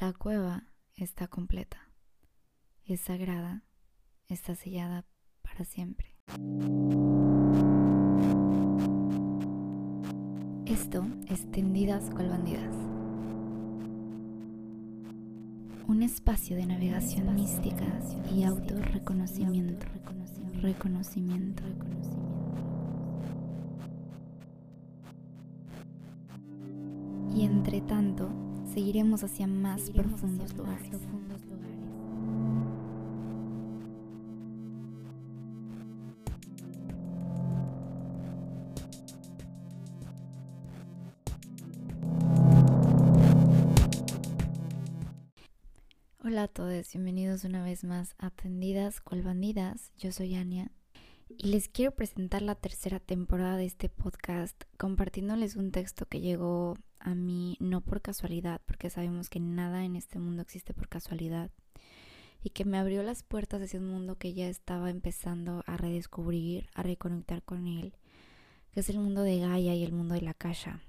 La cueva está completa, es sagrada, está sellada para siempre. Esto es Tendidas cual bandidas. Un espacio de navegación mística y autorreconocimiento. Reconocimiento. Y seguiremos hacia más profundos lugares. Hola a todos, bienvenidos una vez más a Atendidas cual bandidas. Yo soy Ania y les quiero presentar la tercera temporada de este podcast compartiéndoles un texto que llegó a mí no por casualidad, porque sabemos que nada en este mundo existe por casualidad, y que me abrió las puertas hacia un mundo que ya estaba empezando a redescubrir, a reconectar con él, que es el mundo de Gaia y el mundo de la Akasha.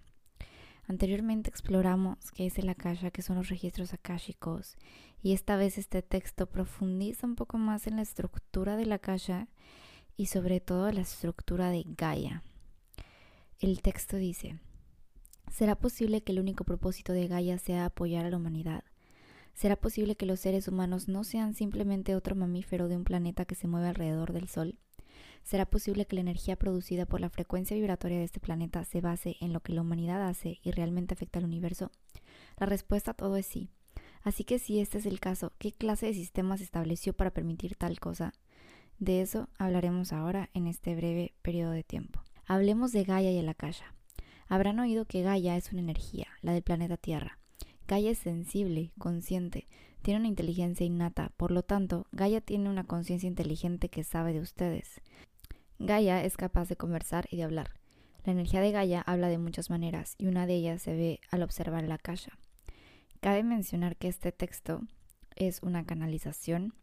Anteriormente exploramos qué es el Akasha, qué son los registros akáshicos, y esta vez este texto profundiza un poco más en la estructura de la Akasha y sobre todo la estructura de Gaia. El texto dice, ¿Será posible que el único propósito de Gaia sea apoyar a la humanidad? ¿Será posible que los seres humanos no sean simplemente otro mamífero de un planeta que se mueve alrededor del Sol? ¿Será posible que la energía producida por la frecuencia vibratoria de este planeta se base en lo que la humanidad hace y realmente afecta al universo? La respuesta a todo es sí. Así que si este es el caso, ¿qué clase de sistema se estableció para permitir tal cosa? De eso hablaremos ahora en este breve periodo de tiempo. Hablemos de Gaia y el Akasha. Habrán oído que Gaia es una energía, la del planeta Tierra. Gaia es sensible, consciente, tiene una inteligencia innata, por lo tanto, Gaia tiene una conciencia inteligente que sabe de ustedes. Gaia es capaz de conversar y de hablar. La energía de Gaia habla de muchas maneras y una de ellas se ve al observar la caja. Cabe mencionar que este texto es una canalización,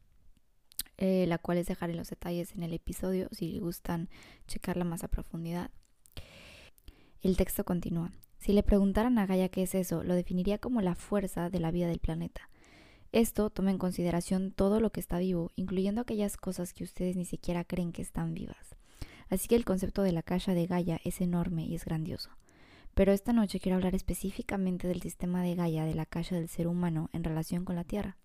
eh, la cual les dejaré los detalles en el episodio si gustan checarla más a profundidad. El texto continúa. Si le preguntaran a Gaia qué es eso, lo definiría como la fuerza de la vida del planeta. Esto toma en consideración todo lo que está vivo, incluyendo aquellas cosas que ustedes ni siquiera creen que están vivas. Así que el concepto de la caja de Gaia es enorme y es grandioso. Pero esta noche quiero hablar específicamente del sistema de Gaia de la caja del ser humano en relación con la Tierra.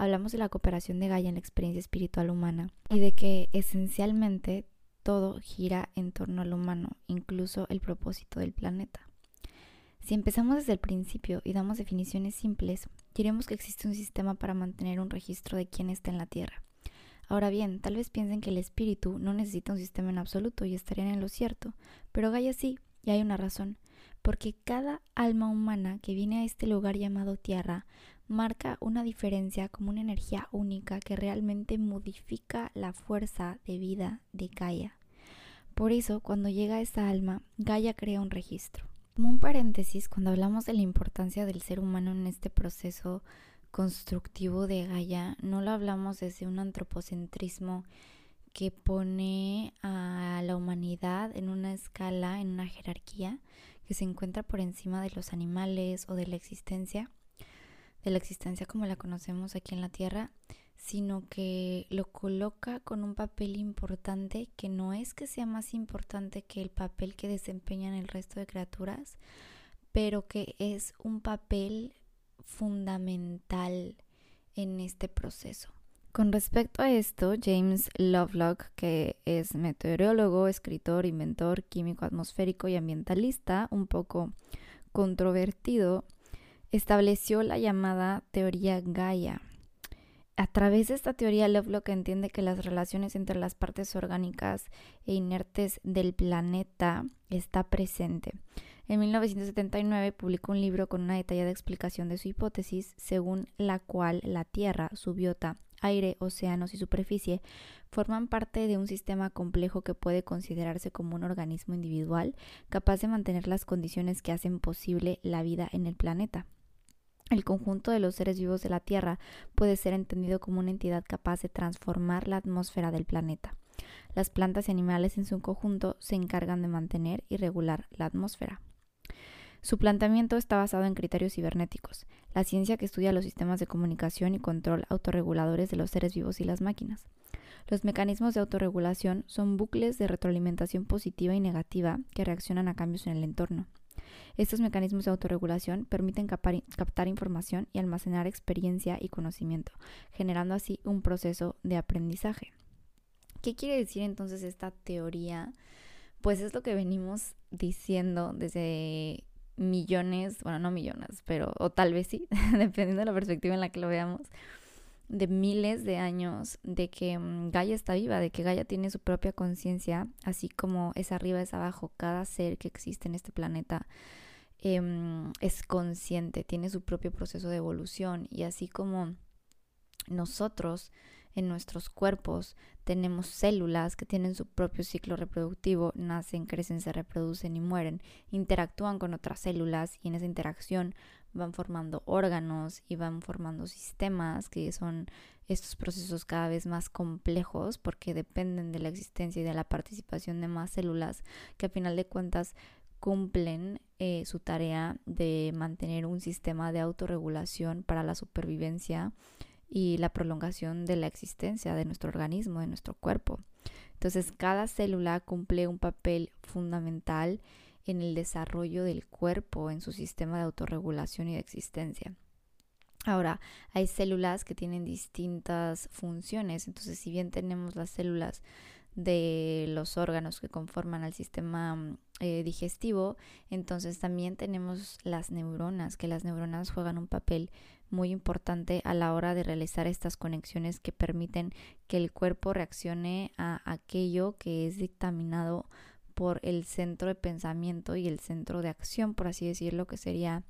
Hablamos de la cooperación de Gaia en la experiencia espiritual humana y de que esencialmente todo gira en torno al humano, incluso el propósito del planeta. Si empezamos desde el principio y damos definiciones simples, diremos que existe un sistema para mantener un registro de quién está en la Tierra. Ahora bien, tal vez piensen que el espíritu no necesita un sistema en absoluto y estarían en lo cierto, pero Gaia sí, y hay una razón, porque cada alma humana que viene a este lugar llamado Tierra marca una diferencia como una energía única que realmente modifica la fuerza de vida de Gaia. Por eso, cuando llega esta alma, Gaia crea un registro. Como un paréntesis, cuando hablamos de la importancia del ser humano en este proceso constructivo de Gaia, no lo hablamos desde un antropocentrismo que pone a la humanidad en una escala, en una jerarquía que se encuentra por encima de los animales o de la existencia, de la existencia como la conocemos aquí en la Tierra, sino que lo coloca con un papel importante que no es que sea más importante que el papel que desempeñan el resto de criaturas, pero que es un papel fundamental en este proceso. Con respecto a esto, James Lovelock, que es meteorólogo, escritor, inventor, químico atmosférico y ambientalista, un poco controvertido, estableció la llamada teoría Gaia. A través de esta teoría, Lovelock entiende que las relaciones entre las partes orgánicas e inertes del planeta está presente. En 1979 publicó un libro con una detallada explicación de su hipótesis, según la cual la Tierra, su biota, aire, océanos y superficie forman parte de un sistema complejo que puede considerarse como un organismo individual capaz de mantener las condiciones que hacen posible la vida en el planeta. El conjunto de los seres vivos de la Tierra puede ser entendido como una entidad capaz de transformar la atmósfera del planeta. Las plantas y animales en su conjunto se encargan de mantener y regular la atmósfera. Su planteamiento está basado en criterios cibernéticos, la ciencia que estudia los sistemas de comunicación y control autorreguladores de los seres vivos y las máquinas. Los mecanismos de autorregulación son bucles de retroalimentación positiva y negativa que reaccionan a cambios en el entorno. Estos mecanismos de autorregulación permiten captar información y almacenar experiencia y conocimiento, generando así un proceso de aprendizaje. ¿Qué quiere decir entonces esta teoría? Pues es lo que venimos diciendo desde millones, bueno, no millones, pero o tal vez sí, dependiendo de la perspectiva en la que lo veamos, de miles de años de que mm, Gaia está viva, de que Gaia tiene su propia conciencia, así como es arriba, es abajo, cada ser que existe en este planeta em, es consciente, tiene su propio proceso de evolución y así como nosotros en nuestros cuerpos tenemos células que tienen su propio ciclo reproductivo, nacen, crecen, se reproducen y mueren, interactúan con otras células y en esa interacción van formando órganos y van formando sistemas que son estos procesos cada vez más complejos porque dependen de la existencia y de la participación de más células que a final de cuentas cumplen eh, su tarea de mantener un sistema de autorregulación para la supervivencia y la prolongación de la existencia de nuestro organismo, de nuestro cuerpo. Entonces, cada célula cumple un papel fundamental en el desarrollo del cuerpo, en su sistema de autorregulación y de existencia. Ahora, hay células que tienen distintas funciones, entonces si bien tenemos las células de los órganos que conforman al sistema mm, eh, digestivo, entonces también tenemos las neuronas, que las neuronas juegan un papel muy importante a la hora de realizar estas conexiones que permiten que el cuerpo reaccione a aquello que es dictaminado por el centro de pensamiento y el centro de acción, por así decirlo, que sería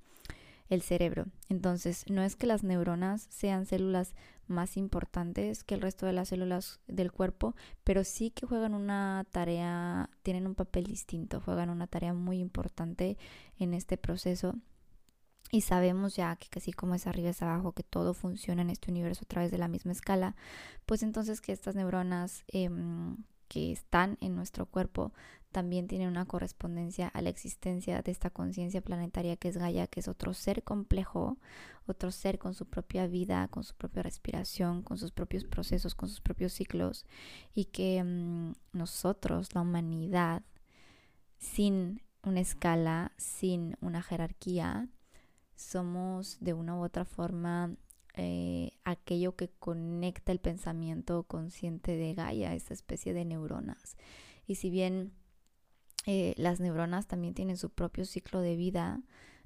el cerebro. Entonces, no es que las neuronas sean células más importantes que el resto de las células del cuerpo, pero sí que juegan una tarea, tienen un papel distinto, juegan una tarea muy importante en este proceso. Y sabemos ya que así como es arriba es abajo, que todo funciona en este universo a través de la misma escala, pues entonces que estas neuronas em, que están en nuestro cuerpo también tienen una correspondencia a la existencia de esta conciencia planetaria que es Gaia, que es otro ser complejo, otro ser con su propia vida, con su propia respiración, con sus propios procesos, con sus propios ciclos, y que mm, nosotros, la humanidad, sin una escala, sin una jerarquía, somos de una u otra forma eh, aquello que conecta el pensamiento consciente de Gaia, esa especie de neuronas. Y si bien eh, las neuronas también tienen su propio ciclo de vida,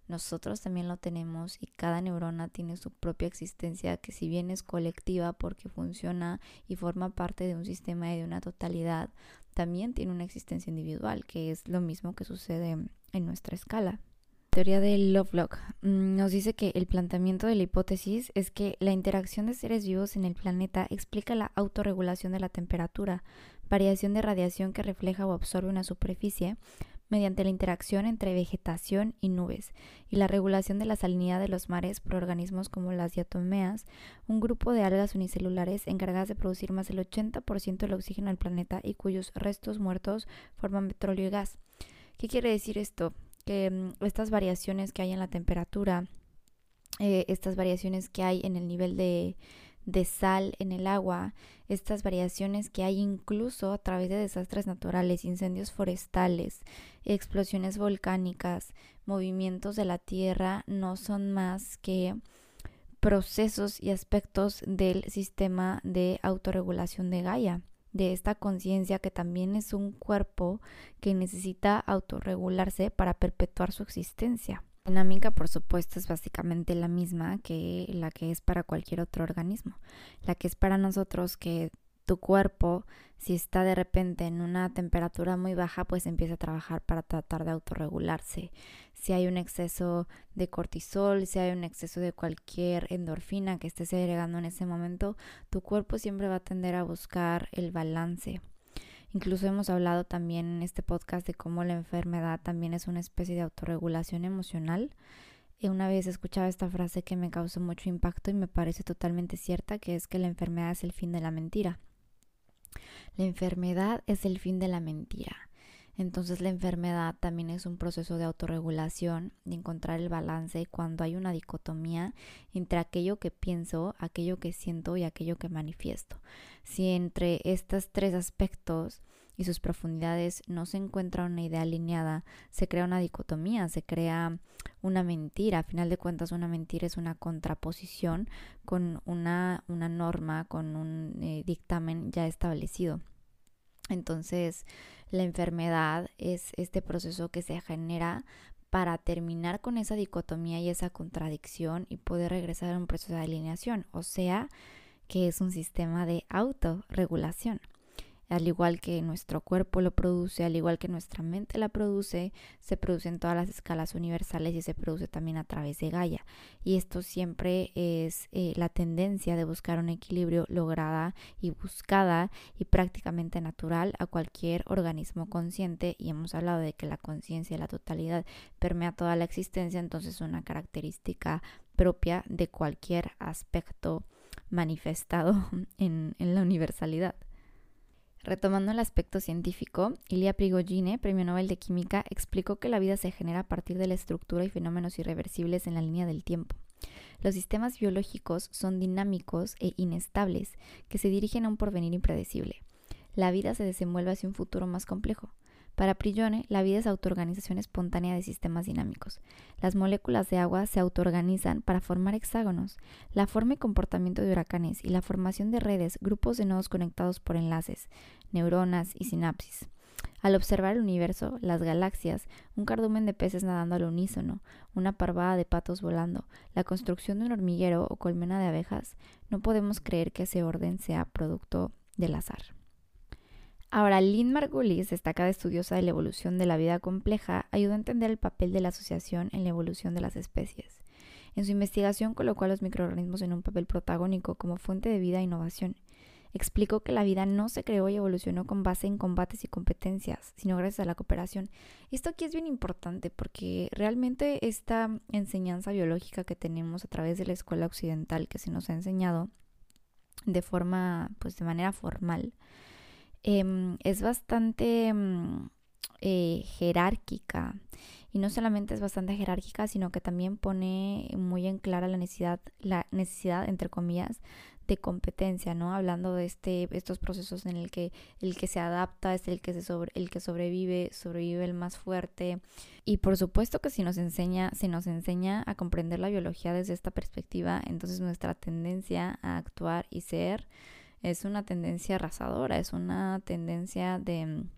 nosotros también lo tenemos y cada neurona tiene su propia existencia que si bien es colectiva porque funciona y forma parte de un sistema y de una totalidad, también tiene una existencia individual, que es lo mismo que sucede en nuestra escala. Teoría del Lovelock mm, nos dice que el planteamiento de la hipótesis es que la interacción de seres vivos en el planeta explica la autorregulación de la temperatura, variación de radiación que refleja o absorbe una superficie mediante la interacción entre vegetación y nubes, y la regulación de la salinidad de los mares por organismos como las diatomeas, un grupo de algas unicelulares encargadas de producir más del 80% del oxígeno del planeta y cuyos restos muertos forman petróleo y gas. ¿Qué quiere decir esto? que mm, estas variaciones que hay en la temperatura, eh, estas variaciones que hay en el nivel de, de sal en el agua, estas variaciones que hay incluso a través de desastres naturales, incendios forestales, explosiones volcánicas, movimientos de la Tierra, no son más que procesos y aspectos del sistema de autorregulación de Gaia de esta conciencia que también es un cuerpo que necesita autorregularse para perpetuar su existencia. Dinámica, por supuesto, es básicamente la misma que la que es para cualquier otro organismo. La que es para nosotros que tu cuerpo, si está de repente en una temperatura muy baja, pues empieza a trabajar para tratar de autorregularse. Si hay un exceso de cortisol, si hay un exceso de cualquier endorfina que estés agregando en ese momento, tu cuerpo siempre va a tender a buscar el balance. Incluso hemos hablado también en este podcast de cómo la enfermedad también es una especie de autorregulación emocional. Y una vez escuchaba esta frase que me causó mucho impacto y me parece totalmente cierta, que es que la enfermedad es el fin de la mentira. La enfermedad es el fin de la mentira. Entonces la enfermedad también es un proceso de autorregulación, de encontrar el balance cuando hay una dicotomía entre aquello que pienso, aquello que siento y aquello que manifiesto. Si entre estos tres aspectos y sus profundidades no se encuentra una idea alineada, se crea una dicotomía, se crea una mentira. A final de cuentas, una mentira es una contraposición con una, una norma, con un eh, dictamen ya establecido. Entonces, la enfermedad es este proceso que se genera para terminar con esa dicotomía y esa contradicción y poder regresar a un proceso de alineación, o sea, que es un sistema de autorregulación al igual que nuestro cuerpo lo produce, al igual que nuestra mente la produce, se produce en todas las escalas universales y se produce también a través de Gaia. Y esto siempre es eh, la tendencia de buscar un equilibrio lograda y buscada y prácticamente natural a cualquier organismo consciente. Y hemos hablado de que la conciencia y la totalidad permea toda la existencia, entonces es una característica propia de cualquier aspecto manifestado en la universalidad. Retomando el aspecto científico, Ilya Prigogine, premio Nobel de Química, explicó que la vida se genera a partir de la estructura y fenómenos irreversibles en la línea del tiempo. Los sistemas biológicos son dinámicos e inestables, que se dirigen a un porvenir impredecible. La vida se desenvuelve hacia un futuro más complejo. Para Prigione, la vida es autoorganización espontánea de sistemas dinámicos. Las moléculas de agua se autoorganizan para formar hexágonos. La forma y comportamiento de huracanes y la formación de redes, grupos de nodos conectados por enlaces, neuronas y sinapsis. Al observar el universo, las galaxias, un cardumen de peces nadando al unísono, una parvada de patos volando, la construcción de un hormiguero o colmena de abejas, no podemos creer que ese orden sea producto del azar. Ahora, Lynn Margulis, destacada estudiosa de la evolución de la vida compleja, ayudó a entender el papel de la asociación en la evolución de las especies. En su investigación colocó a los microorganismos en un papel protagónico como fuente de vida e innovación. Explicó que la vida no se creó y evolucionó con base en combates y competencias, sino gracias a la cooperación. Esto aquí es bien importante porque realmente esta enseñanza biológica que tenemos a través de la escuela occidental que se nos ha enseñado de forma, pues de manera formal, Em, es bastante mm, eh, jerárquica. Y no solamente es bastante jerárquica, sino que también pone muy en clara la necesidad, la necesidad, entre comillas, de competencia, ¿no? Hablando de este, estos procesos en el que el que se adapta es el que se sobre, el que sobrevive, sobrevive el más fuerte. Y por supuesto que si nos enseña, se nos enseña a comprender la biología desde esta perspectiva, entonces nuestra tendencia a actuar y ser es una tendencia arrasadora, es una tendencia de mm,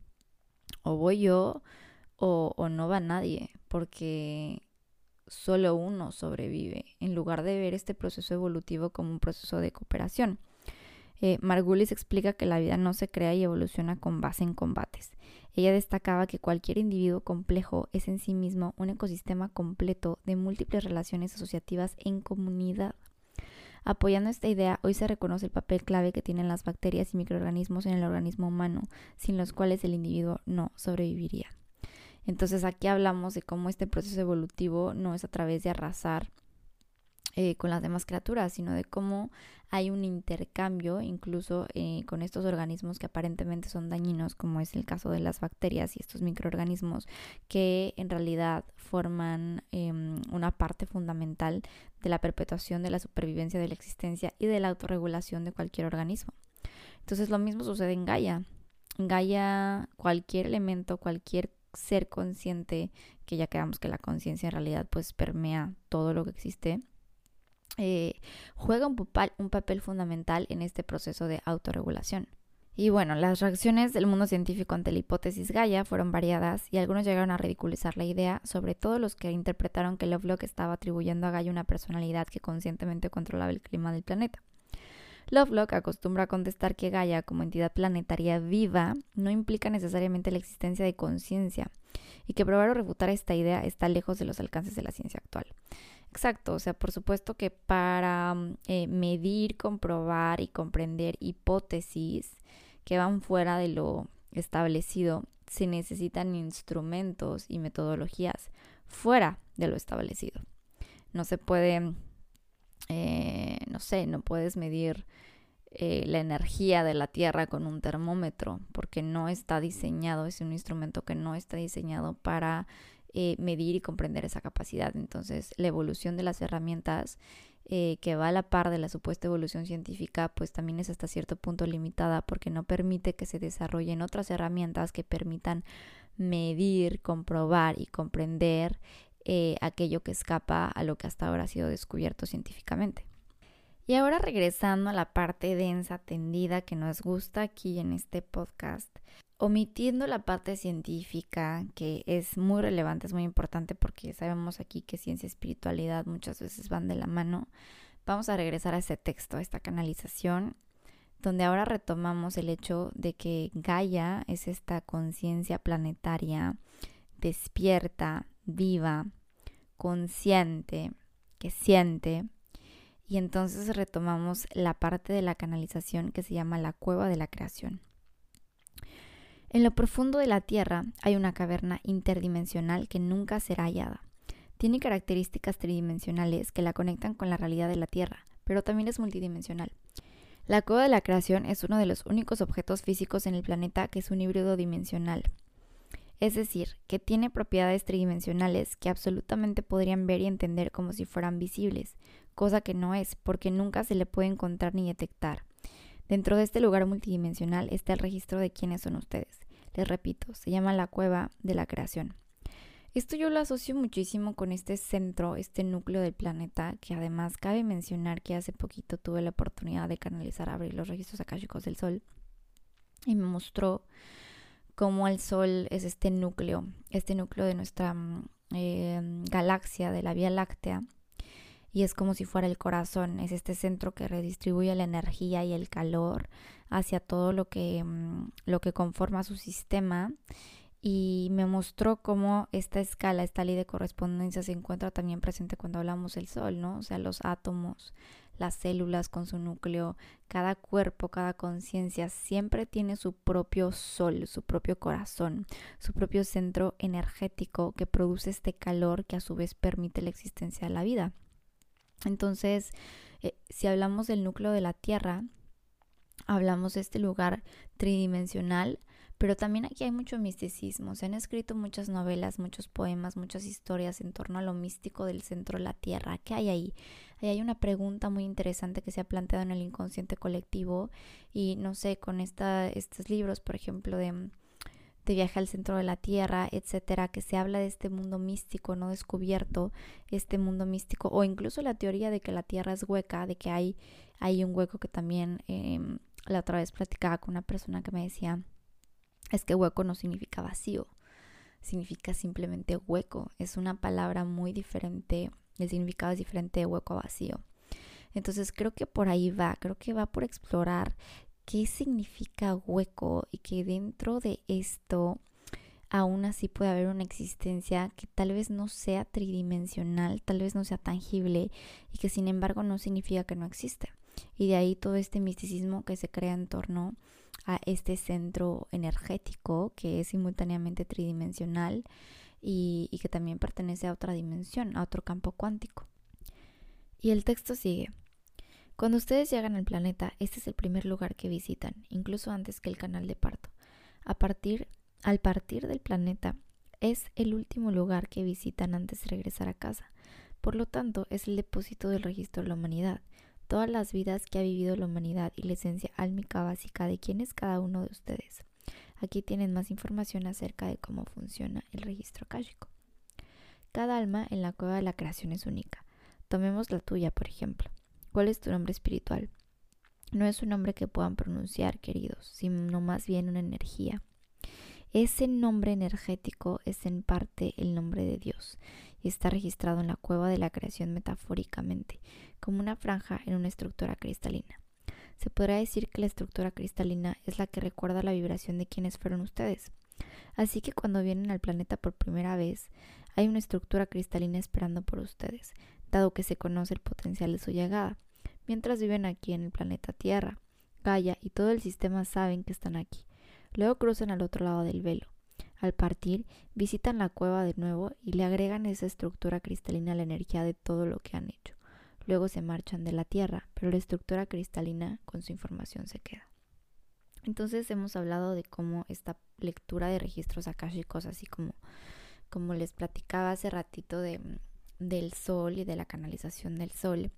o voy yo o, no va nadie, porque solo uno sobrevive, en lugar de ver este proceso evolutivo como un proceso de cooperación. Eh, Margulis explica que la vida no se crea y evoluciona con base en combates. Ella destacaba que cualquier individuo complejo es en sí mismo un ecosistema completo de múltiples relaciones asociativas en comunidad. Apoyando esta idea, hoy se reconoce el papel clave que tienen las bacterias y microorganismos en el organismo humano, sin los cuales el individuo no sobreviviría. Entonces aquí hablamos de cómo este proceso evolutivo no es a través de arrasar eh, con las demás criaturas, sino de cómo hay un intercambio incluso eh, con estos organismos que aparentemente son dañinos, como es el caso de las bacterias y estos microorganismos que en realidad forman em, una parte fundamental de la perpetuación de la supervivencia de la existencia y de la autorregulación de cualquier organismo. Entonces lo mismo sucede en Gaia. En Gaia cualquier elemento, cualquier ser consciente, que ya quedamos que la conciencia en realidad pues permea todo lo que existe, eh, juega un papel, un papel fundamental en este proceso de autorregulación. Y bueno, las reacciones del mundo científico ante la hipótesis Gaia fueron variadas y algunos llegaron a ridiculizar la idea, sobre todo los que interpretaron que Lovelock estaba atribuyendo a Gaia una personalidad que conscientemente controlaba el clima del planeta. Lovelock acostumbra a contestar que Gaia, como entidad planetaria viva, no implica necesariamente la existencia de conciencia y que probar o refutar esta idea está lejos de los alcances de la ciencia actual. Exacto, o sea, por supuesto que para mm, eh, medir, comprobar y comprender hipótesis que van fuera de lo establecido, se necesitan instrumentos y metodologías fuera de lo establecido. No se puede, eh, no sé, no puedes medir eh, la energía de la Tierra con un termómetro, porque no está diseñado, es un instrumento que no está diseñado para eh, medir y comprender esa capacidad. Entonces, la evolución de las herramientas eh, que va a la par de la supuesta evolución científica, pues también es hasta cierto punto limitada porque no permite que se desarrollen otras herramientas que permitan medir, comprobar y comprender aquello que escapa a lo que hasta ahora ha sido descubierto científicamente. Y ahora regresando a la parte densa, tendida que nos gusta aquí en este podcast, omitiendo la parte científica, que es muy relevante, es muy importante porque sabemos aquí que ciencia y espiritualidad muchas veces van de la mano, vamos a regresar a ese texto, a esta canalización, donde ahora retomamos el hecho de que Gaia es esta conciencia planetaria despierta, viva, consciente, que siente, y entonces retomamos la parte de la canalización que se llama la cueva de la creación. En lo profundo de la Tierra hay una caverna interdimensional que nunca será hallada. Tiene características tridimensionales que la conectan con la realidad de la Tierra, pero también es multidimensional. La cueva de la creación es uno de los únicos objetos físicos en el planeta que es un híbrido dimensional. Es decir, que tiene propiedades tridimensionales que absolutamente podrían ver y entender como si fueran visibles, cosa que no es, porque nunca se le puede encontrar ni detectar. Dentro de este lugar multidimensional está el registro de quiénes son ustedes. Les repito, se llama la cueva de la creación. Esto yo lo asocio muchísimo con este centro, este núcleo del planeta, que además cabe mencionar que hace poquito tuve la oportunidad de canalizar, abrir los registros akáshicos del Sol y me mostró cómo el Sol es este núcleo, este núcleo de nuestra mm, eh, galaxia, de la Vía Láctea, y es como si fuera el corazón, es este centro que redistribuye la energía y el calor hacia todo lo que, mm, lo que conforma su sistema y me mostró cómo esta escala, esta ley de correspondencia se encuentra también presente cuando hablamos del Sol, ¿no? O sea, los átomos, las células con su núcleo, cada cuerpo, cada conciencia siempre tiene su propio Sol, su propio corazón, su propio centro energético que produce este calor que a su vez permite la existencia de la vida. Entonces, eh, si hablamos del núcleo de la Tierra, hablamos de este lugar tridimensional, pero también aquí hay mucho misticismo. Se han escrito muchas novelas, muchos poemas, muchas historias en torno a lo místico del centro de la Tierra. ¿Qué hay ahí? Ahí hay una pregunta muy interesante que se ha planteado en el inconsciente colectivo y no sé, con esta, estos libros, por ejemplo, de de viaje al centro de la Tierra, etcétera, que se habla de este mundo místico no descubierto, este mundo místico, o incluso la teoría de que la Tierra es hueca, de que hay, hay un hueco que también em, la otra vez platicaba con una persona que me decía, es que hueco no significa vacío, significa simplemente hueco, es una palabra muy diferente, el significado es diferente de hueco a vacío. Entonces creo que por ahí va, creo que va por explorar qué significa hueco y que dentro de esto aún así puede haber una existencia que tal vez no sea tridimensional, tal vez no sea tangible y que sin embargo no significa que no existe. Y de ahí todo este misticismo que se crea en torno a este centro energético que es simultáneamente tridimensional y, y que también pertenece a otra dimensión, a otro campo cuántico. Y el texto sigue. Cuando ustedes llegan al planeta, este es el primer lugar que visitan, incluso antes que el canal de parto. A partir, al partir del planeta, es el último lugar que visitan antes de regresar a casa. Por lo tanto, es el depósito del registro de la humanidad, todas las vidas que ha vivido la humanidad y la esencia álmica básica de quién es cada uno de ustedes. Aquí tienen más información acerca de cómo funciona el registro akáshico. Cada alma en la cueva de la creación es única. Tomemos la tuya, por ejemplo. ¿Cuál es tu nombre espiritual? No es un nombre que puedan pronunciar, queridos, sino más bien una energía. Ese nombre energético es en parte el nombre de Dios está registrado en la cueva de la creación metafóricamente, como una franja en una estructura cristalina. Se podrá decir que la estructura cristalina es la que recuerda la vibración de quienes fueron ustedes. Así que cuando vienen al planeta por primera vez, hay una estructura cristalina esperando por ustedes, dado que se conoce el potencial de su llegada mientras viven aquí en el planeta Tierra. Gaia y todo el sistema saben que están aquí. Luego cruzan al otro lado del velo. Al partir, visitan la cueva de nuevo y le agregan esa estructura cristalina a la energía de todo lo que han hecho. luego se marchan de la Tierra, pero la estructura cristalina con su información se queda. Entonces hemos hablado de cómo esta lectura de registros akáshicos, así como, como les platicaba hace ratito de, del sol y de la canalización del sol,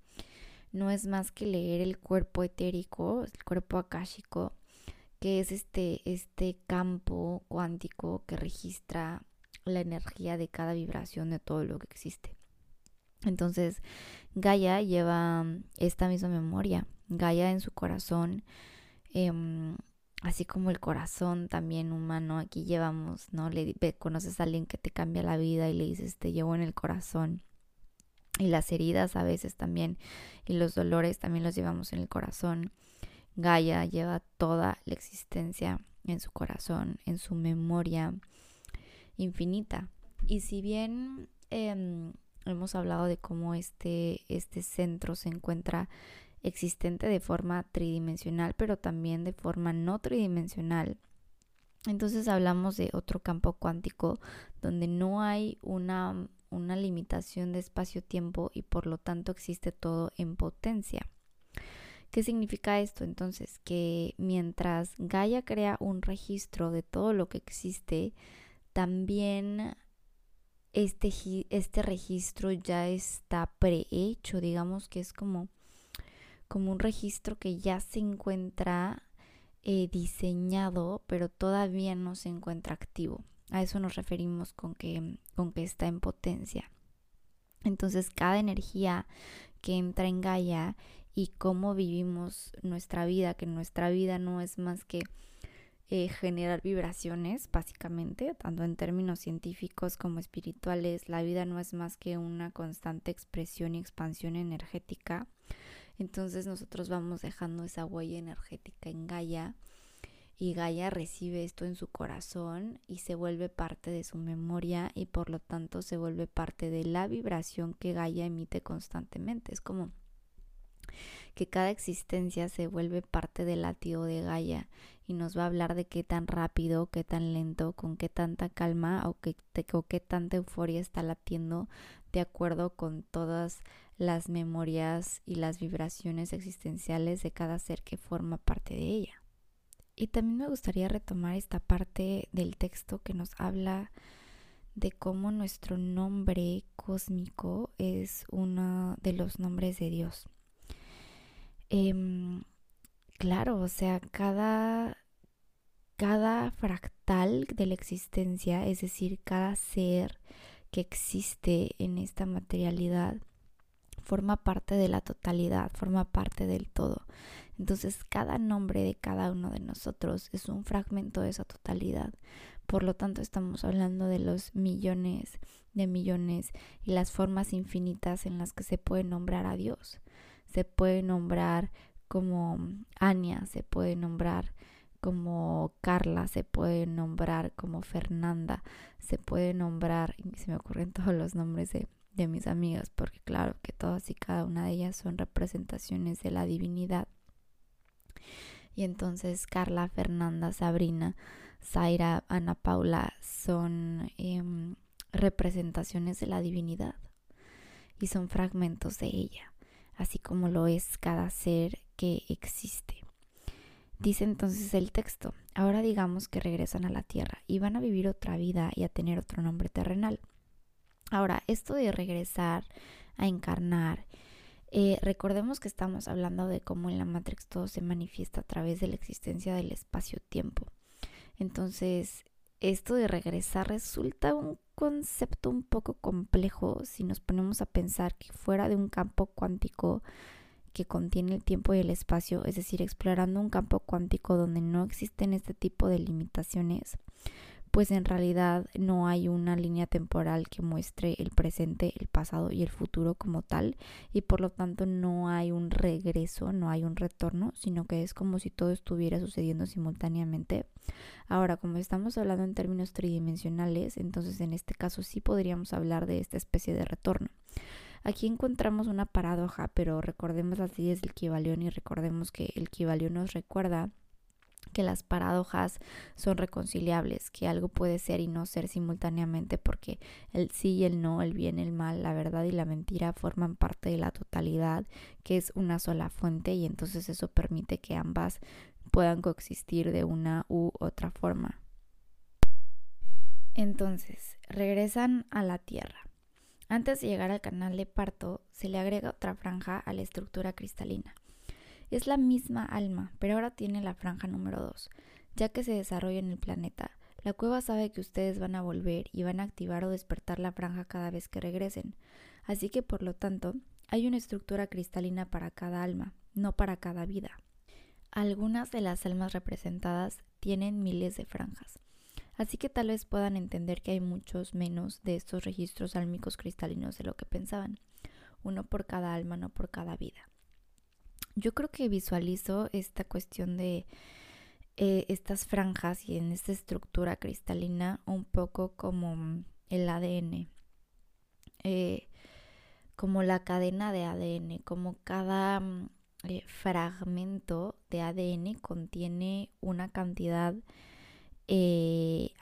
no es más que leer el cuerpo etérico, el cuerpo akáshico, que es este, este campo cuántico que registra la energía de cada vibración de todo lo que existe. Entonces, Gaia lleva esta misma memoria. Gaia en su corazón, em, así como el corazón también humano, aquí llevamos, ¿no? Le conoces a alguien que te cambia la vida y le dices, te llevo en el corazón. Y las heridas a veces también, y los dolores también los llevamos en el corazón. Gaia lleva toda la existencia en su corazón, en su memoria infinita. Y si bien em, hemos hablado de cómo este, este centro se encuentra existente de forma tridimensional, pero también de forma no tridimensional, entonces hablamos de otro campo cuántico donde no hay una, una limitación de espacio-tiempo y por lo tanto existe todo en potencia. ¿Qué significa esto? Entonces, que mientras Gaia crea un registro de todo lo que existe, también este, este registro ya está prehecho, digamos que es como, como un registro que ya se encuentra eh, diseñado, pero todavía no se encuentra activo. A eso nos referimos con que, con que está en potencia. Entonces, cada energía que entra en Gaia y cómo vivimos nuestra vida, que nuestra vida no es más que eh, generar vibraciones, básicamente, tanto en términos científicos como espirituales. La vida no es más que una constante expresión y expansión energética. Entonces nosotros vamos dejando esa huella energética en Gaia y Gaia recibe esto en su corazón y se vuelve parte de su memoria y por lo tanto se vuelve parte de la vibración que Gaia emite constantemente. Es como que cada existencia se vuelve parte del latido de Gaia y nos va a hablar de qué tan rápido, qué tan lento, con qué tanta calma o qué, o qué tanta euforia está latiendo de acuerdo con todas las memorias y las vibraciones existenciales de cada ser que forma parte de ella. Y también me gustaría retomar esta parte del texto que nos habla de cómo nuestro nombre cósmico es uno de los nombres de Dios. Em, claro, o sea, cada, cada fractal de la existencia, es decir, cada ser que existe en esta materialidad, forma parte de la totalidad, forma parte del todo. Entonces, cada nombre de cada uno de nosotros es un fragmento de esa totalidad. Por lo tanto, estamos hablando de los millones de millones y las formas infinitas en las que se puede nombrar a Dios se puede nombrar como Ania, se puede nombrar como Carla, se puede nombrar como Fernanda, se puede nombrar, y se me ocurren todos los nombres de, de mis amigas, porque claro que todas y cada una de ellas son representaciones de la divinidad. Y entonces Carla, Fernanda, Sabrina, Zaira, Ana Paula son em, representaciones de la divinidad y son fragmentos de ella así como lo es cada ser que existe. Dice entonces el texto, ahora digamos que regresan a la tierra y van a vivir otra vida y a tener otro nombre terrenal. Ahora, esto de regresar a encarnar, eh, recordemos que estamos hablando de cómo en la Matrix todo se manifiesta a través de la existencia del espacio-tiempo. Entonces, esto de regresar resulta un concepto un poco complejo si nos ponemos a pensar que fuera de un campo cuántico que contiene el tiempo y el espacio, es decir, explorando un campo cuántico donde no existen este tipo de limitaciones, pues en realidad no hay una línea temporal que muestre el presente, el pasado y el futuro como tal, y por lo tanto no hay un regreso, no hay un retorno, sino que es como si todo estuviera sucediendo simultáneamente. Ahora, como estamos hablando en términos tridimensionales, entonces en este caso sí podríamos hablar de esta especie de retorno. Aquí encontramos una paradoja, pero recordemos las leyes del Kibalión y recordemos que el Kibalión nos recuerda que las paradojas son reconciliables, que algo puede ser y no ser simultáneamente porque el sí y el no, el bien, el mal, la verdad y la mentira forman parte de la totalidad, que es una sola fuente y entonces eso permite que ambas puedan coexistir de una u otra forma. Entonces, regresan a la Tierra. Antes de llegar al canal de parto, se le agrega otra franja a la estructura cristalina. Es la misma alma, pero ahora tiene la franja número 2, ya que se desarrolla en el planeta. La cueva sabe que ustedes van a volver y van a activar o despertar la franja cada vez que regresen. Así que por lo tanto, hay una estructura cristalina para cada alma, no para cada vida. Algunas de las almas representadas tienen miles de franjas, así que tal vez puedan entender que hay muchos menos de estos registros álmicos cristalinos de lo que pensaban, uno por cada alma, no por cada vida yo creo que visualizo esta cuestión de eh, estas franjas y en esta estructura cristalina un poco como el ADN, eh, como la cadena de ADN, como cada mm, eh, fragmento de ADN contiene una cantidad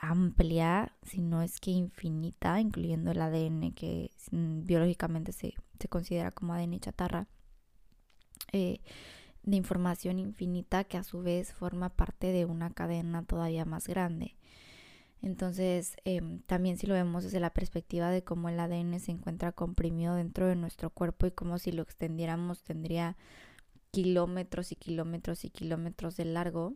amplia, si no es que infinita, incluyendo el ADN que mm, biológicamente se, se considera como ADN chatarra eh, de información infinita que a su vez forma parte de una cadena todavía más grande. Entonces, em, también si lo vemos desde la perspectiva de cómo el ADN se encuentra comprimido dentro de nuestro cuerpo y como si lo extendiéramos tendría kilómetros y kilómetros y kilómetros de largo,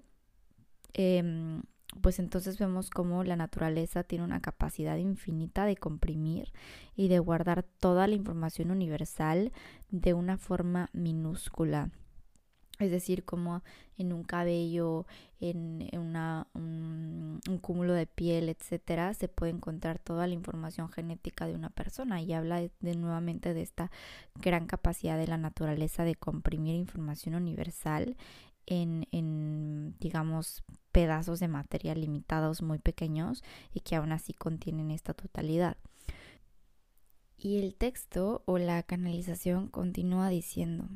em, pues entonces vemos cómo la naturaleza tiene una capacidad infinita de comprimir y de guardar toda la información universal de una forma minúscula. Es decir, como en un cabello, en, una, un, cúmulo de piel, etcétera, se puede encontrar toda la información genética de una persona y habla de, nuevamente de esta gran capacidad de la naturaleza de comprimir información universal en, digamos, pedazos de material limitados muy pequeños y que aún así contienen esta totalidad. Y el texto o la canalización continúa diciendo,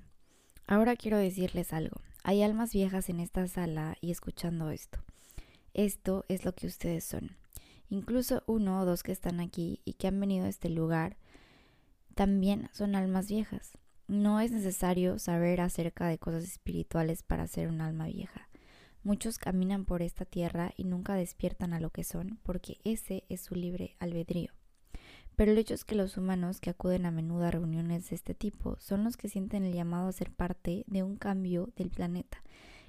ahora quiero decirles algo, hay almas viejas en esta sala y escuchando esto. Esto es lo que ustedes son. Incluso uno o dos que están aquí y que han venido a este lugar también son almas viejas. No es necesario saber acerca de cosas espirituales para ser un alma vieja. Muchos caminan por esta tierra y nunca despiertan a lo que son porque ese es su libre albedrío. Pero el hecho es que los humanos que acuden a menudo a reuniones de este tipo son los que sienten el llamado a ser parte de un cambio del planeta,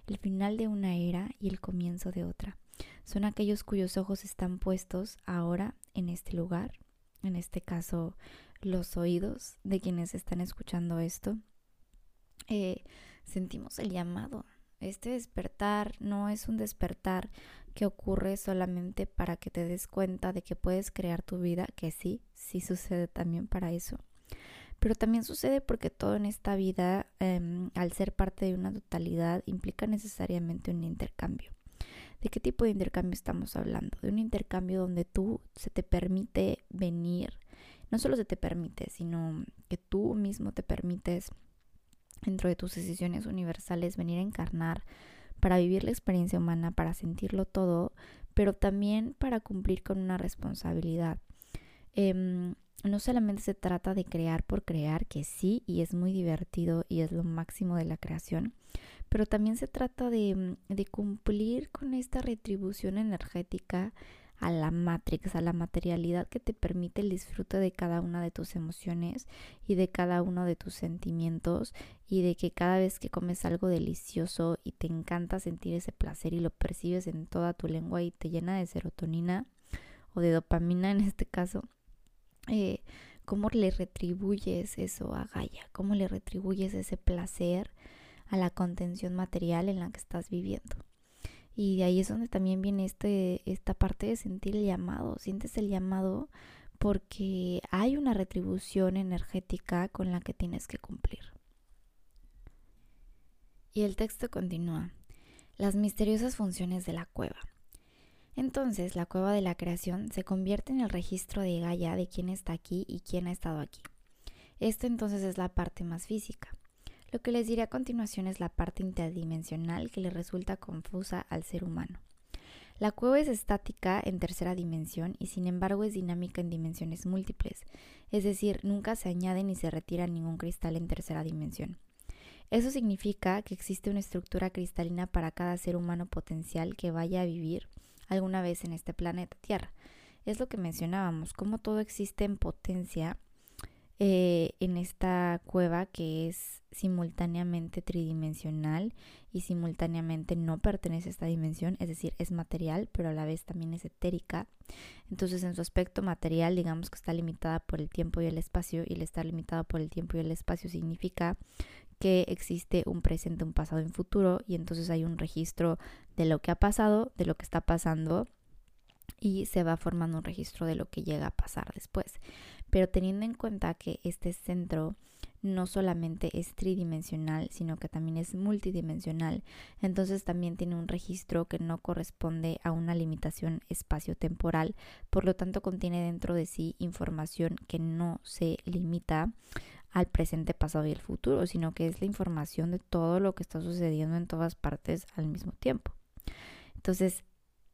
el final de una era y el comienzo de otra. Son aquellos cuyos ojos están puestos ahora en este lugar, en este caso los oídos de quienes están escuchando esto, eh, sentimos el llamado. Este despertar no es un despertar que ocurre solamente para que te des cuenta de que puedes crear tu vida, que sí, sí sucede también para eso. Pero también sucede porque todo en esta vida, em, al ser parte de una totalidad, implica necesariamente un intercambio. ¿De qué tipo de intercambio estamos hablando? De un intercambio donde tú se te permite venir no solo se te permite, sino que tú mismo te permites dentro de tus decisiones universales venir a encarnar para vivir la experiencia humana, para sentirlo todo, pero también para cumplir con una responsabilidad. Em, no solamente se trata de crear por crear, que sí, y es muy divertido y es lo máximo de la creación, pero también se trata de, de cumplir con esta retribución energética a la matrix, a la materialidad que te permite el disfrute de cada una de tus emociones y de cada uno de tus sentimientos y de que cada vez que comes algo delicioso y te encanta sentir ese placer y lo percibes en toda tu lengua y te llena de serotonina o de dopamina en este caso, eh, ¿cómo le retribuyes eso a Gaia? ¿Cómo le retribuyes ese placer a la contención material en la que estás viviendo? Y de ahí es donde también viene este, esta parte de sentir el llamado. Sientes el llamado porque hay una retribución energética con la que tienes que cumplir. Y el texto continúa. Las misteriosas funciones de la cueva. Entonces, la cueva de la creación se convierte en el registro de Gaia de quién está aquí y quién ha estado aquí. Esto entonces es la parte más física. Lo que les diré a continuación es la parte interdimensional que le resulta confusa al ser humano. La cueva es estática en tercera dimensión y sin embargo es dinámica en dimensiones múltiples, es decir, nunca se añade ni se retira ningún cristal en tercera dimensión. Eso significa que existe una estructura cristalina para cada ser humano potencial que vaya a vivir alguna vez en este planeta Tierra. Es lo que mencionábamos, como todo existe en potencia eh, en esta cueva que es simultáneamente tridimensional y simultáneamente no pertenece a esta dimensión, es decir, es material, pero a la vez también es etérica. Entonces, en su aspecto material, digamos que está limitada por el tiempo y el espacio, y el estar limitada por el tiempo y el espacio significa que existe un presente, un pasado y un futuro, y entonces hay un registro de lo que ha pasado, de lo que está pasando, y se va formando un registro de lo que llega a pasar después pero teniendo en cuenta que este centro no solamente es tridimensional, sino que también es multidimensional, entonces también tiene un registro que no corresponde a una limitación espacio-temporal, por lo tanto contiene dentro de sí información que no se limita al presente, pasado y el futuro, sino que es la información de todo lo que está sucediendo en todas partes al mismo tiempo. Entonces,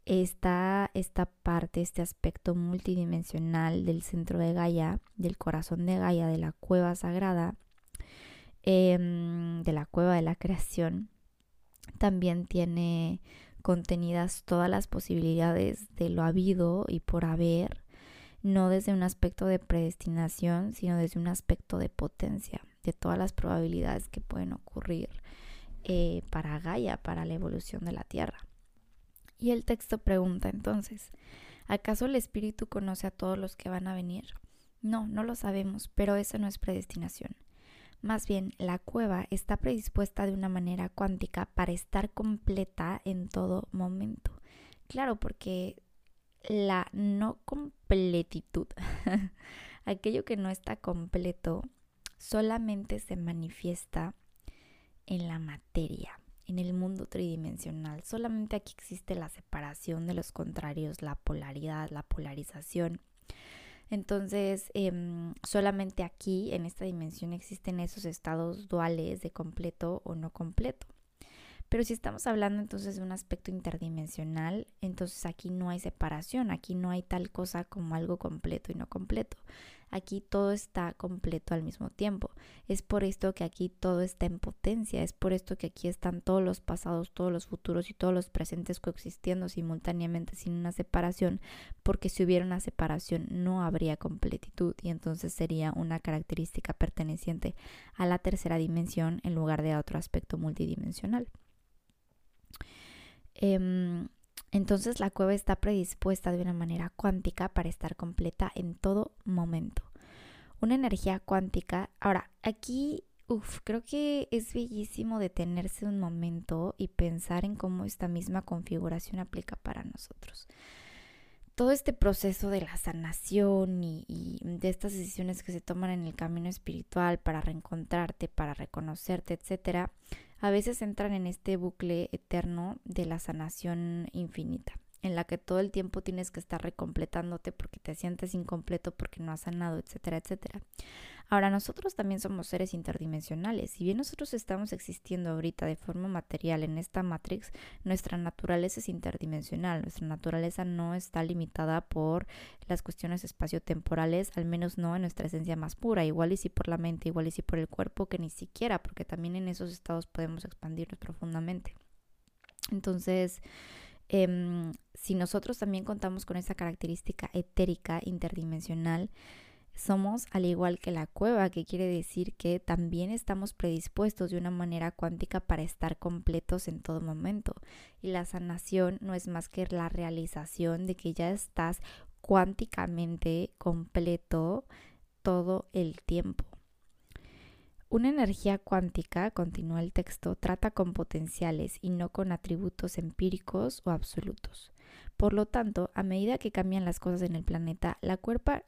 está esta parte, este aspecto multidimensional del centro de Gaia, del corazón de Gaia, de la cueva sagrada, em, de la cueva de la creación, también tiene contenidas todas las posibilidades de lo habido y por haber, no desde un aspecto de predestinación, sino desde un aspecto de potencia, de todas las probabilidades que pueden ocurrir eh, para Gaia, para la evolución de la Tierra. Y el texto pregunta entonces, ¿acaso el Espíritu conoce a todos los que van a venir? No, no lo sabemos, pero eso no es predestinación. Más bien, la cueva está predispuesta de una manera cuántica para estar completa en todo momento. Claro, porque la no completitud, aquello que no está completo, solamente se manifiesta en la materia en el mundo tridimensional. Solamente aquí existe la separación de los contrarios, la polaridad, la polarización. Entonces, em, solamente aquí, en esta dimensión, existen esos estados duales de completo o no completo. Pero si estamos hablando entonces de un aspecto interdimensional, entonces aquí no hay separación, aquí no hay tal cosa como algo completo y no completo. Aquí todo está completo al mismo tiempo. Es por esto que aquí todo está en potencia. Es por esto que aquí están todos los pasados, todos los futuros y todos los presentes coexistiendo simultáneamente sin una separación. Porque si hubiera una separación no habría completitud y entonces sería una característica perteneciente a la tercera dimensión en lugar de a otro aspecto multidimensional. Em, entonces la cueva está predispuesta de una manera cuántica para estar completa en todo momento. Una energía cuántica. Ahora, aquí, uff, creo que es bellísimo detenerse un momento y pensar en cómo esta misma configuración aplica para nosotros. Todo este proceso de la sanación y, y de estas decisiones que se toman en el camino espiritual para reencontrarte, para reconocerte, etcétera, a veces entran en este bucle eterno de la sanación infinita, en la que todo el tiempo tienes que estar recompletándote porque te sientes incompleto, porque no has sanado, etcétera, etcétera. Ahora, nosotros también somos seres interdimensionales. Si bien nosotros estamos existiendo ahorita de forma material en esta matrix, nuestra naturaleza es interdimensional. Nuestra naturaleza no está limitada por las cuestiones espaciotemporales, al menos no en nuestra esencia más pura. Igual y si por la mente, igual y si por el cuerpo, que ni siquiera, porque también en esos estados podemos expandirnos profundamente. Entonces, em, si nosotros también contamos con esa característica etérica interdimensional, somos al igual que la cueva, que quiere decir que también estamos predispuestos de una manera cuántica para estar completos en todo momento. Y la sanación no es más que la realización de que ya estás cuánticamente completo todo el tiempo. Una energía cuántica, continúa el texto, trata con potenciales y no con atributos empíricos o absolutos. Por lo tanto, a medida que cambian las cosas en el planeta, la,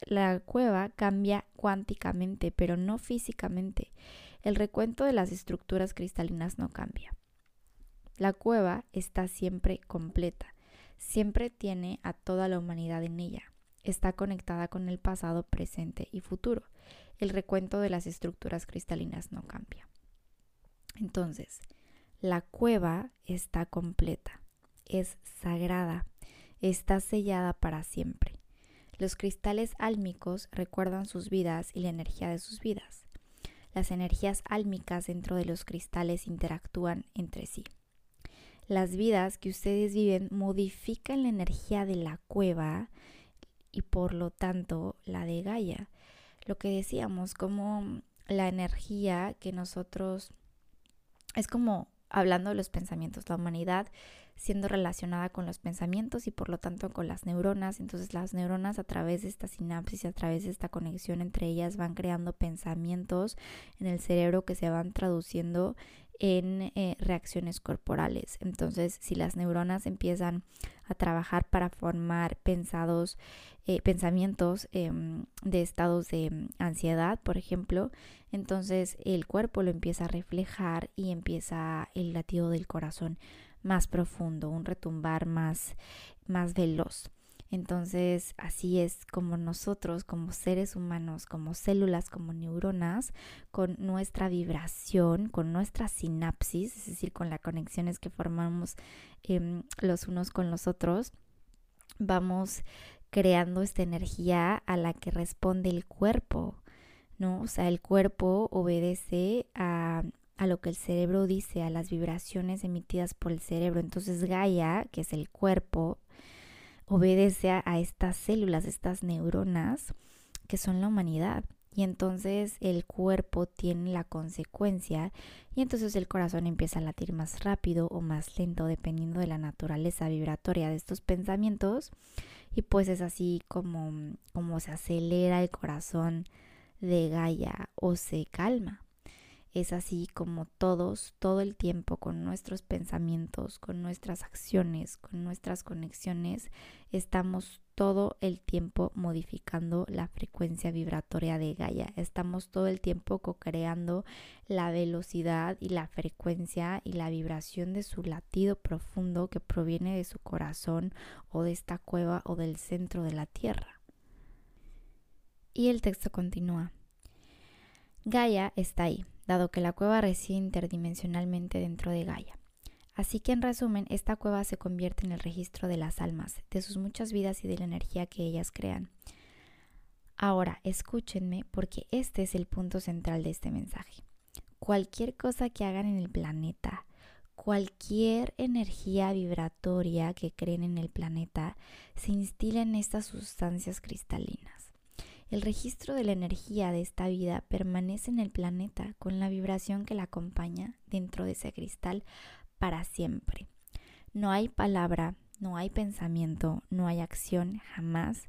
la cueva cambia cuánticamente, pero no físicamente. El recuento de las estructuras cristalinas no cambia. La cueva está siempre completa, siempre tiene a toda la humanidad en ella. Está conectada con el pasado, presente y futuro. El recuento de las estructuras cristalinas no cambia. Entonces, la cueva está completa, es sagrada, está sellada para siempre. Los cristales álmicos recuerdan sus vidas y la energía de sus vidas. Las energías álmicas dentro de los cristales interactúan entre sí. Las vidas que ustedes viven modifican la energía de la cueva y por lo tanto la de Gaia. Lo que decíamos, como la energía que nosotros es como hablando de los pensamientos, la humanidad siendo relacionada con los pensamientos y por lo tanto con las neuronas. Entonces las neuronas a través de esta sinapsis, a través de esta conexión entre ellas van creando pensamientos en el cerebro que se van traduciendo en eh, reacciones corporales. Entonces, si las neuronas empiezan a trabajar para formar pensados, eh, pensamientos em, de estados de em, ansiedad, por ejemplo, entonces el cuerpo lo empieza a reflejar y empieza el latido del corazón más profundo, un retumbar más, más veloz. Entonces, así es como nosotros, como seres humanos, como células, como neuronas, con nuestra vibración, con nuestra sinapsis, es decir, con las conexiones que formamos em, los unos con los otros, vamos creando esta energía a la que responde el cuerpo, ¿no? O sea, el cuerpo obedece a, a lo que el cerebro dice, a las vibraciones emitidas por el cerebro. Entonces Gaia, que es el cuerpo, obedece a, estas células, estas neuronas que son la humanidad. Y entonces el cuerpo tiene la consecuencia y entonces el corazón empieza a latir más rápido o más lento dependiendo de la naturaleza vibratoria de estos pensamientos. Y pues es así como, como se acelera el corazón de Gaia o se calma. Es así como todos, todo el tiempo, con nuestros pensamientos, con nuestras acciones, con nuestras conexiones, estamos todo el tiempo modificando la frecuencia vibratoria de Gaia. Estamos todo el tiempo co-creando la velocidad y la frecuencia y la vibración de su latido profundo que proviene de su corazón o de esta cueva o del centro de la Tierra. Y el texto continúa. Gaia está ahí, dado que la cueva reside interdimensionalmente dentro de Gaia. Así que en resumen, esta cueva se convierte en el registro de las almas, de sus muchas vidas y de la energía que ellas crean. Ahora, escúchenme porque este es el punto central de este mensaje. Cualquier cosa que hagan en el planeta, cualquier energía vibratoria que creen en el planeta, se instila en estas sustancias cristalinas. El registro de la energía de esta vida permanece en el planeta con la vibración que la acompaña dentro de ese cristal para siempre. No hay palabra, no hay pensamiento, no hay acción jamás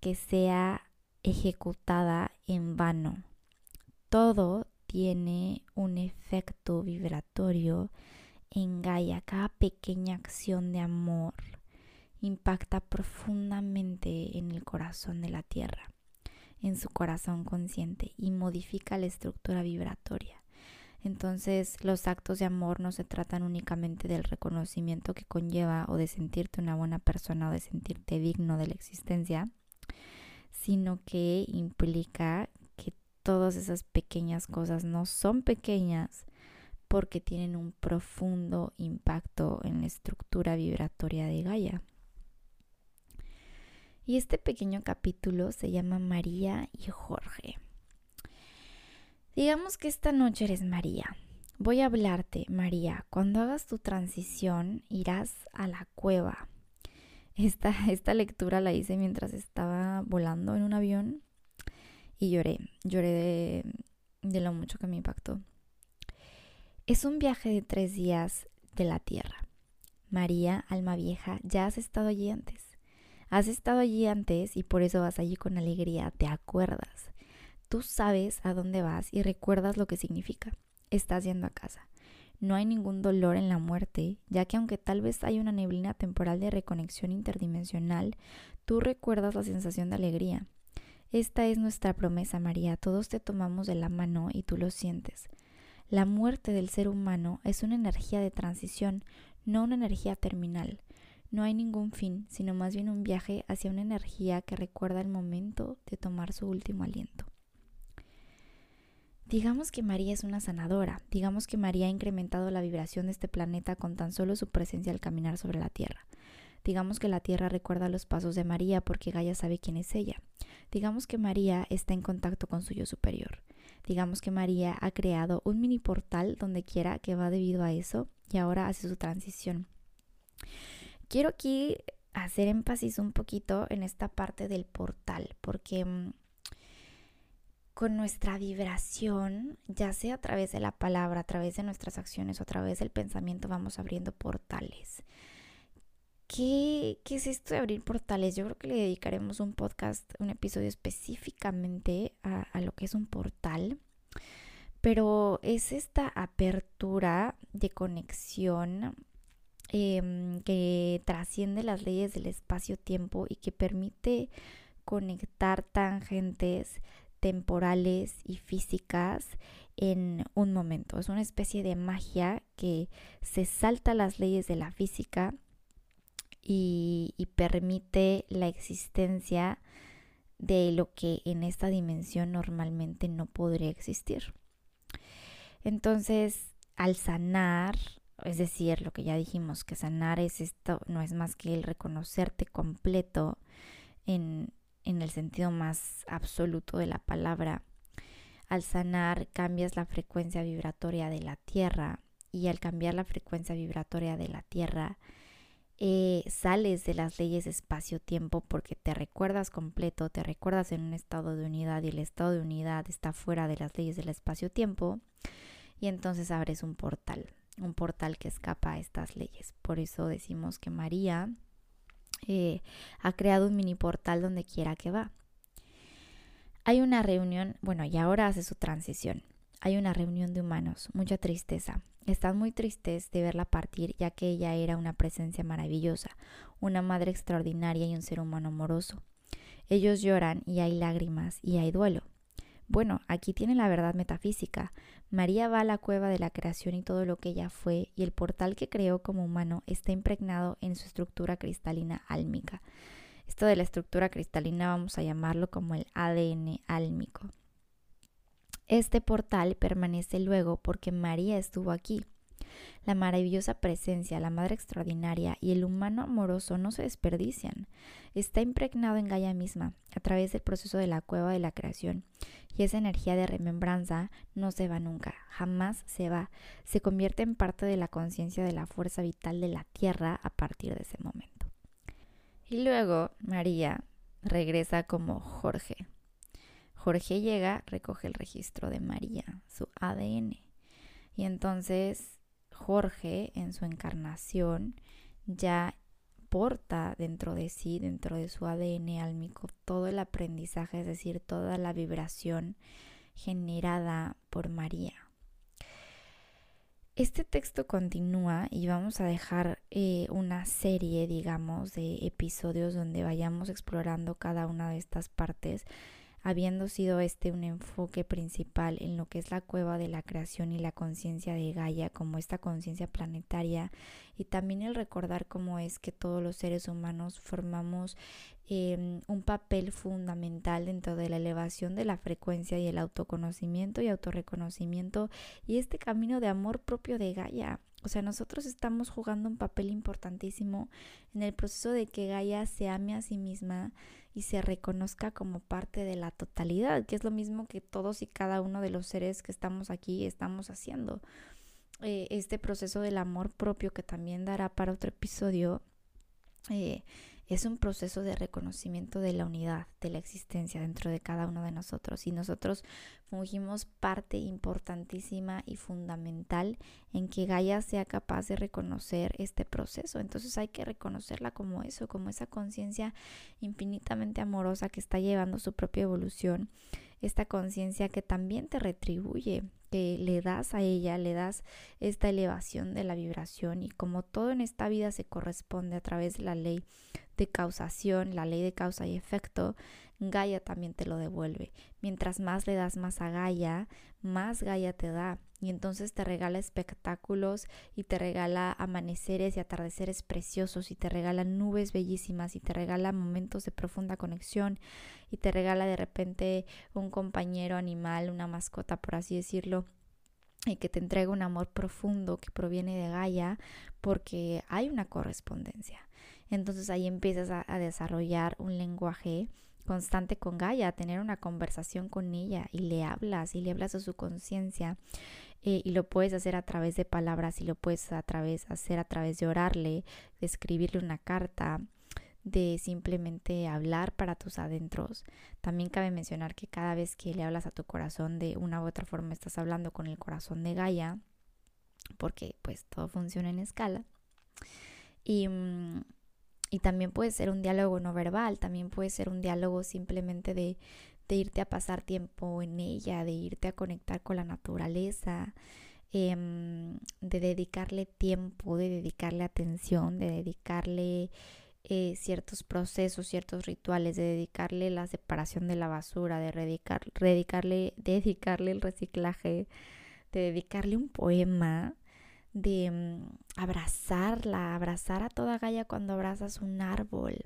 que sea ejecutada en vano. Todo tiene un efecto vibratorio en Gaia. Cada pequeña acción de amor impacta profundamente en el corazón de la Tierra en su corazón consciente y modifica la estructura vibratoria. Entonces los actos de amor no se tratan únicamente del reconocimiento que conlleva o de sentirte una buena persona o de sentirte digno de la existencia, sino que implica que todas esas pequeñas cosas no son pequeñas porque tienen un profundo impacto en la estructura vibratoria de Gaia. Y este pequeño capítulo se llama María y Jorge. Digamos que esta noche eres María. Voy a hablarte, María. Cuando hagas tu transición, irás a la cueva. Esta, esta lectura la hice mientras estaba volando en un avión y lloré. Lloré de, de lo mucho que me impactó. Es un viaje de tres días de la Tierra. María, alma vieja, ya has estado allí antes. Has estado allí antes y por eso vas allí con alegría, te acuerdas. Tú sabes a dónde vas y recuerdas lo que significa. Estás yendo a casa. No hay ningún dolor en la muerte, ya que aunque tal vez hay una neblina temporal de reconexión interdimensional, tú recuerdas la sensación de alegría. Esta es nuestra promesa, María. Todos te tomamos de la mano y tú lo sientes. La muerte del ser humano es una energía de transición, no una energía terminal. No hay ningún fin, sino más bien un viaje hacia una energía que recuerda el momento de tomar su último aliento. Digamos que María es una sanadora, digamos que María ha incrementado la vibración de este planeta con tan solo su presencia al caminar sobre la Tierra. Digamos que la Tierra recuerda los pasos de María porque Gaia sabe quién es ella. Digamos que María está en contacto con su yo superior. Digamos que María ha creado un mini portal donde quiera que va debido a eso y ahora hace su transición. Quiero aquí hacer énfasis un poquito en esta parte del portal porque mm, con nuestra vibración, ya sea a través de la palabra, a través de nuestras acciones o a través del pensamiento, vamos abriendo portales. ¿Qué, ¿Qué, es esto de abrir portales? Yo creo que le dedicaremos un podcast, un episodio específicamente a, lo que es un portal. Pero es esta apertura de conexión em, que trasciende las leyes del espacio-tiempo y que permite conectar tangentes temporales y físicas en un momento. Es una especie de magia que se salta las leyes de la física y, permite la existencia de lo que en esta dimensión normalmente no podría existir. Entonces, al sanar, es decir, lo que ya dijimos, que sanar es esto, no es más que el reconocerte completo en, en el sentido más absoluto de la palabra. Al sanar cambias la frecuencia vibratoria de la tierra y al cambiar la frecuencia vibratoria de la tierra eh, sales de las leyes espacio-tiempo porque te recuerdas completo, te recuerdas en un estado de unidad y el estado de unidad está fuera de las leyes del espacio-tiempo y entonces abres un portal, un portal que escapa a estas leyes. Por eso decimos que María eh, ha creado un mini portal donde quiera que va. Hay una reunión, bueno, y ahora hace su transición. Hay una reunión de humanos, mucha tristeza. Están muy tristes de verla partir, ya que ella era una presencia maravillosa, una madre extraordinaria y un ser humano amoroso. Ellos lloran y hay lágrimas y hay duelo. Bueno, aquí tiene la verdad metafísica. María va a la cueva de la creación y todo lo que ella fue, y el portal que creó como humano está impregnado en su estructura cristalina álmica. Esto de la estructura cristalina vamos a llamarlo como el ADN álmico. Este portal permanece luego porque María estuvo aquí. La maravillosa presencia, la madre extraordinaria y el humano amoroso no se desperdician. Está impregnado en Gaia misma, a través del proceso de la cueva de la creación. Y esa energía de remembranza no se va nunca, jamás se va. Se convierte en parte de la conciencia de la fuerza vital de la Tierra a partir de ese momento. Y luego María regresa como Jorge. Jorge llega, recoge el registro de María, su ADN. Y entonces Jorge en su encarnación ya porta dentro de sí, dentro de su ADN álmico, todo el aprendizaje, es decir, toda la vibración generada por María. Este texto continúa y vamos a dejar eh, una serie, digamos, de episodios donde vayamos explorando cada una de estas partes habiendo sido este un enfoque principal en lo que es la cueva de la creación y la conciencia de Gaia como esta conciencia planetaria y también el recordar cómo es que todos los seres humanos formamos em, un papel fundamental dentro de la elevación de la frecuencia y el autoconocimiento y autorreconocimiento y este camino de amor propio de Gaia. O sea, nosotros estamos jugando un papel importantísimo en el proceso de que Gaia se ame a sí misma, y se reconozca como parte de la totalidad, que es lo mismo que todos y cada uno de los seres que estamos aquí estamos haciendo. Eh, este proceso del amor propio que también dará para otro episodio eh, es un proceso de reconocimiento de la unidad, de la existencia dentro de cada uno de nosotros. Y nosotros fungimos parte importantísima y fundamental en que Gaia sea capaz de reconocer este proceso. Entonces hay que reconocerla como eso, como esa conciencia infinitamente amorosa que está llevando su propia evolución, esta conciencia que también te retribuye, que le das a ella, le das esta elevación de la vibración y como todo en esta vida se corresponde a través de la ley de causación, la ley de causa y efecto, Gaia también te lo devuelve. Mientras más le das más a Gaia, más Gaia te da. y entonces te regala espectáculos y te regala amaneceres y atardeceres preciosos y te regala nubes bellísimas y te regala momentos de profunda conexión y te regala de repente un compañero animal, una mascota por así decirlo y que te entrega un amor profundo que proviene de Gaia porque hay una correspondencia. Entonces ahí empiezas a, a desarrollar un lenguaje constante con Gaia, tener una conversación con ella y le hablas y le hablas a su conciencia eh, y lo puedes hacer a través de palabras y lo puedes a través, hacer a través de orarle, de escribirle una carta, de simplemente hablar para tus adentros. También cabe mencionar que cada vez que le hablas a tu corazón de una u otra forma estás hablando con el corazón de Gaia, porque pues todo funciona en escala. Y, mm, y también puede ser un diálogo no verbal, también puede ser un diálogo simplemente de, de irte a pasar tiempo en ella, de irte a conectar con la naturaleza, em, de dedicarle tiempo, de dedicarle atención, de dedicarle eh, ciertos procesos, ciertos rituales, de dedicarle la separación de la basura, de dedicar, dedicarle, dedicarle el reciclaje, de dedicarle un poema, de mm, abrazarla, abrazar a toda Gaia cuando abrazas un árbol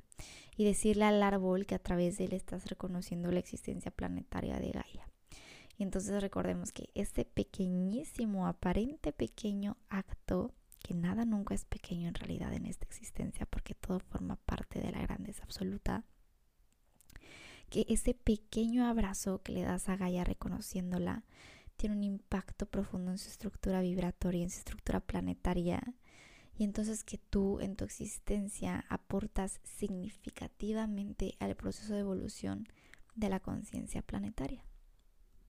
y decirle al árbol que a través de él estás reconociendo la existencia planetaria de Gaia. Y entonces recordemos que este pequeñísimo, aparente pequeño acto, que nada nunca es pequeño en realidad en esta existencia, porque todo forma parte de la grandeza absoluta, que ese pequeño abrazo que le das a Gaia reconociéndola, tiene un impacto profundo en su estructura vibratoria, en su estructura planetaria. Y entonces que tú en tu existencia aportas significativamente al proceso de evolución de la conciencia planetaria.